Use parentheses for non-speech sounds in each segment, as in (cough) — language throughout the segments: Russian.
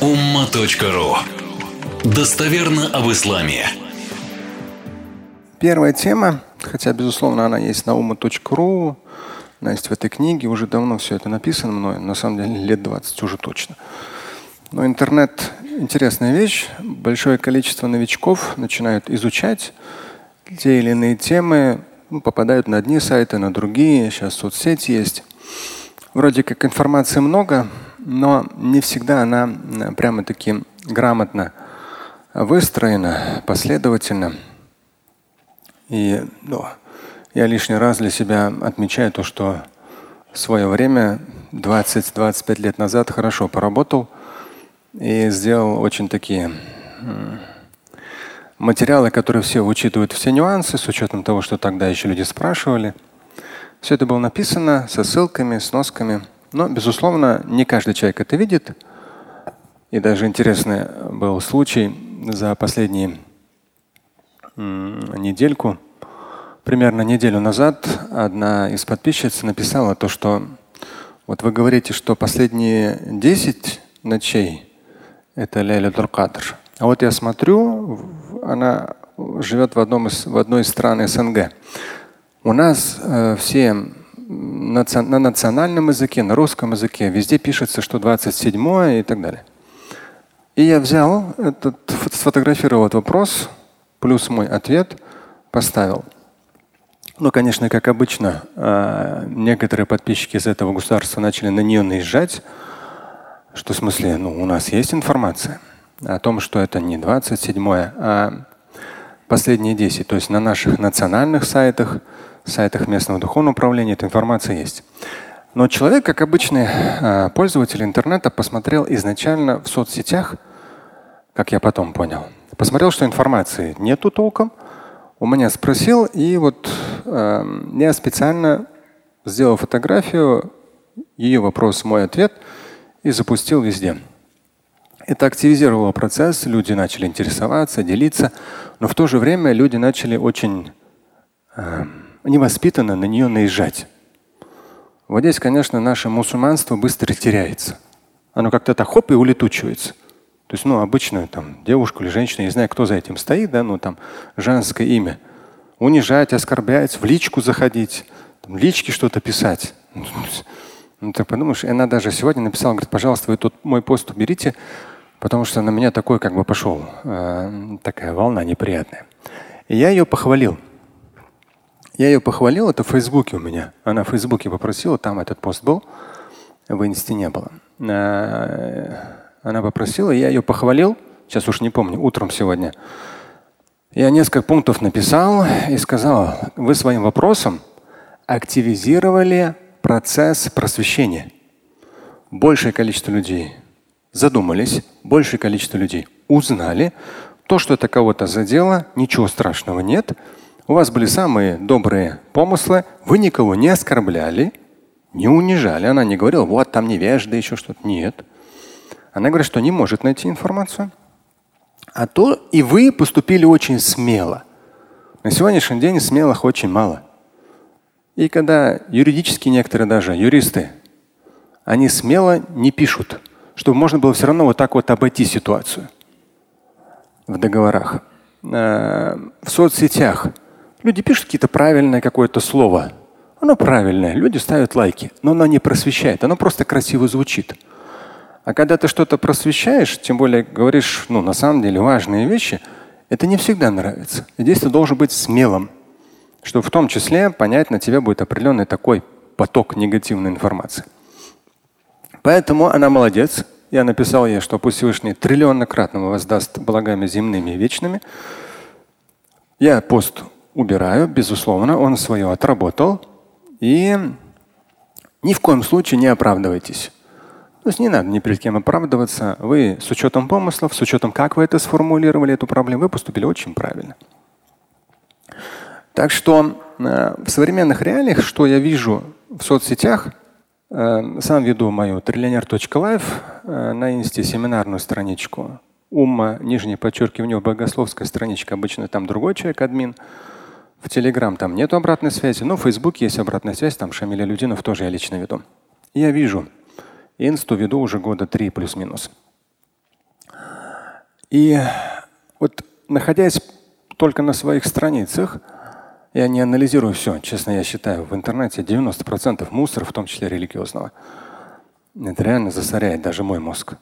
umma.ru Достоверно об исламе. Первая тема, хотя, безусловно, она есть на umma.ru, есть в этой книге, уже давно все это написано мной, на самом деле лет 20 уже точно. Но интернет – интересная вещь. Большое количество новичков начинают изучать те или иные темы, ну, попадают на одни сайты, на другие. Сейчас соцсети есть. Вроде как информации много, но не всегда она прямо-таки грамотно выстроена, последовательно. И ну, я лишний раз для себя отмечаю то, что в свое время, 20-25 лет назад, хорошо поработал и сделал очень такие материалы, которые все учитывают все нюансы, с учетом того, что тогда еще люди спрашивали. Все это было написано со ссылками, с носками. Но, безусловно, не каждый человек это видит. И даже интересный был случай за последние недельку. Примерно неделю назад одна из подписчиц написала то, что вот вы говорите, что последние 10 ночей это Ляля Кадр. А вот я смотрю, она живет в, одном из, в одной из стран СНГ. У нас э, все на, на национальном языке, на русском языке везде пишется, что 27 и так далее. И я взял этот, сфотографировал этот вопрос, плюс мой ответ, поставил. Ну, конечно, как обычно, э, некоторые подписчики из этого государства начали на нее наезжать, что в смысле, ну, у нас есть информация о том, что это не 27, а последние 10. То есть на наших национальных сайтах, сайтах местного духовного управления эта информация есть. Но человек, как обычный а, пользователь интернета, посмотрел изначально в соцсетях, как я потом понял, посмотрел, что информации нету толком. У меня спросил, и вот э, я специально сделал фотографию, ее вопрос, мой ответ, и запустил везде. Это активизировало процесс, люди начали интересоваться, делиться, но в то же время люди начали очень э, невоспитанно на нее наезжать. Вот здесь, конечно, наше мусульманство быстро теряется. Оно как-то так хоп и улетучивается. То есть, ну, обычно там девушку или женщину, я не знаю, кто за этим стоит, да, ну там женское имя. Унижать, оскорблять, в личку заходить, там, личке что-то писать. (laughs) Ну, ты подумаешь, и она даже сегодня написала, говорит, пожалуйста, вы тут мой пост уберите, потому что на меня такой как бы пошел, э, такая волна неприятная. И я ее похвалил. Я ее похвалил, это в Фейсбуке у меня. Она в Фейсбуке попросила, там этот пост был, в Инсте не было. Э, она попросила, я ее похвалил, сейчас уж не помню, утром сегодня. Я несколько пунктов написал и сказал, вы своим вопросом активизировали процесс просвещения. Большее количество людей задумались, большее количество людей узнали. То, что это кого-то задело, ничего страшного нет. У вас были самые добрые помыслы, вы никого не оскорбляли, не унижали. Она не говорила, вот там невежда, еще что-то. Нет. Она говорит, что не может найти информацию. А то и вы поступили очень смело. На сегодняшний день смелых очень мало. И когда юридически некоторые даже юристы, они смело не пишут чтобы можно было все равно вот так вот обойти ситуацию в договорах. Э, в соцсетях люди пишут какие-то правильное какое-то слово. Оно правильное, люди ставят лайки, но оно не просвещает, оно просто красиво звучит. А когда ты что-то просвещаешь, тем более говоришь, ну, на самом деле важные вещи, это не всегда нравится. И здесь ты должен быть смелым, чтобы в том числе понять, на тебя будет определенный такой поток негативной информации. Поэтому она молодец. Я написал ей, что пусть Всевышний триллионнократно воздаст благами земными и вечными. Я пост убираю, безусловно, он свое отработал. И ни в коем случае не оправдывайтесь. То есть не надо ни перед кем оправдываться. Вы с учетом помыслов, с учетом, как вы это сформулировали, эту проблему, вы поступили очень правильно. Так что э, в современных реалиях, что я вижу в соцсетях, Э, сам веду мою триллионер.лайф э, на инсте семинарную страничку. Умма, нижнее подчеркивание, богословская страничка. Обычно там другой человек, админ. В Телеграм там нет обратной связи, но в Фейсбуке есть обратная связь, там Шамиля Людинов тоже я лично веду. я вижу, инсту веду уже года три плюс-минус. И вот находясь только на своих страницах, я не анализирую все. Честно, я считаю, в интернете 90% мусора, в том числе религиозного. Это реально засоряет даже мой мозг.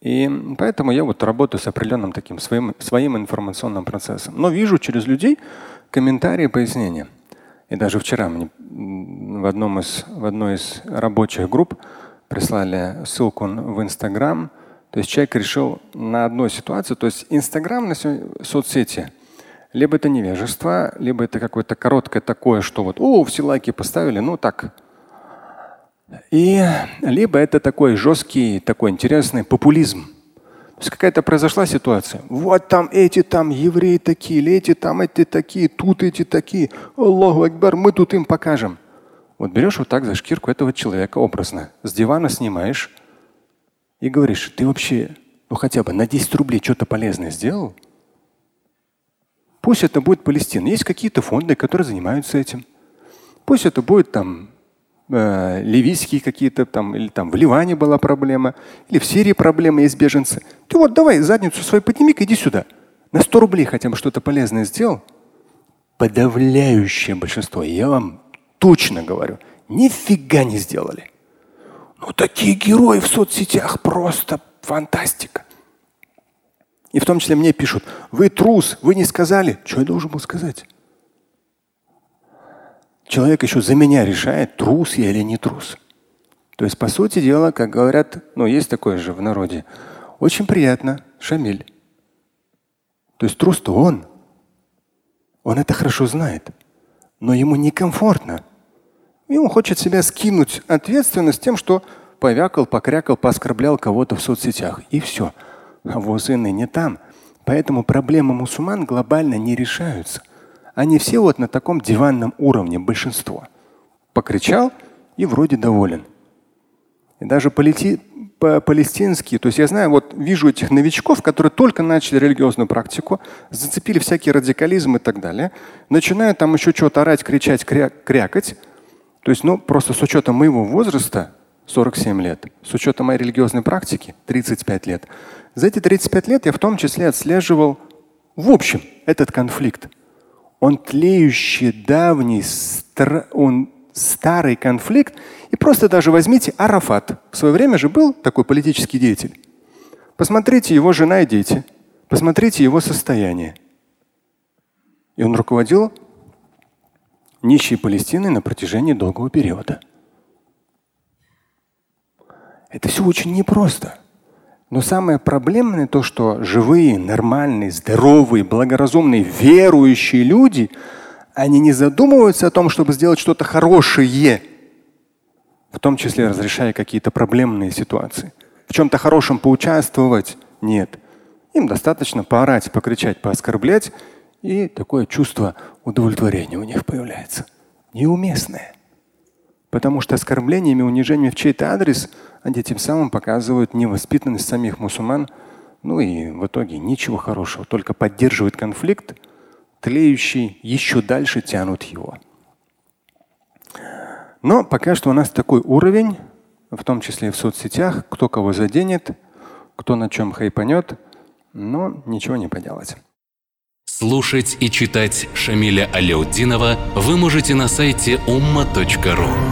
И поэтому я вот работаю с определенным таким своим, своим информационным процессом. Но вижу через людей комментарии, пояснения. И даже вчера мне в, одном из, в одной из рабочих групп прислали ссылку в Инстаграм. То есть человек решил на одной ситуации, то есть Инстаграм на соцсети, либо это невежество, либо это какое-то короткое такое, что вот, о, все лайки поставили, ну так. И либо это такой жесткий, такой интересный популизм. Какая-то произошла ситуация. Вот там эти там евреи такие, или эти там эти такие, тут эти такие. Аллаху Акбар, мы тут им покажем. Вот берешь вот так за шкирку этого человека образно, с дивана снимаешь и говоришь, ты вообще ну хотя бы на 10 рублей что-то полезное сделал? Пусть это будет Палестина. Есть какие-то фонды, которые занимаются этим. Пусть это будет там э, ливийские какие-то там, или там в Ливане была проблема, или в Сирии проблема, есть беженцы. Ты вот давай задницу свою подними-ка, иди сюда. На 100 рублей хотя бы что-то полезное сделал. Подавляющее большинство, я вам точно говорю, нифига не сделали. Ну такие герои в соцсетях просто фантастика. И в том числе мне пишут, вы трус, вы не сказали. Что я должен был сказать? Человек еще за меня решает, трус я или не трус. То есть, по сути дела, как говорят, ну, есть такое же в народе, очень приятно, Шамиль. То есть трус-то он. Он это хорошо знает. Но ему некомфортно. И он хочет себя скинуть ответственность тем, что повякал, покрякал, пооскорблял кого-то в соцсетях. И все. А возы не там. Поэтому проблемы мусульман глобально не решаются. Они все вот на таком диванном уровне, большинство. Покричал и вроде доволен. И даже полети, по палестинские, то есть я знаю, вот вижу этих новичков, которые только начали религиозную практику, зацепили всякий радикализм и так далее, начинают там еще что-то орать, кричать, кря крякать. То есть, ну, просто с учетом моего возраста, 47 лет, с учетом моей религиозной практики, 35 лет, за эти 35 лет я в том числе отслеживал в общем этот конфликт он тлеющий, давний, стар, он старый конфликт. И просто даже возьмите Арафат. В свое время же был такой политический деятель. Посмотрите его жена и дети. Посмотрите его состояние. И он руководил нищей Палестиной на протяжении долгого периода. Это все очень непросто. Но самое проблемное то, что живые, нормальные, здоровые, благоразумные, верующие люди, они не задумываются о том, чтобы сделать что-то хорошее, в том числе разрешая какие-то проблемные ситуации. В чем-то хорошем поучаствовать нет. Им достаточно поорать, покричать, пооскорблять, и такое чувство удовлетворения у них появляется. Неуместное. Потому что оскорблениями, унижениями в чей-то адрес они тем самым показывают невоспитанность самих мусульман. Ну и в итоге ничего хорошего, только поддерживают конфликт, тлеющий, еще дальше тянут его. Но пока что у нас такой уровень, в том числе и в соцсетях, кто кого заденет, кто на чем хайпанет, но ничего не поделать. Слушать и читать Шамиля Аляутдинова вы можете на сайте umma.ru.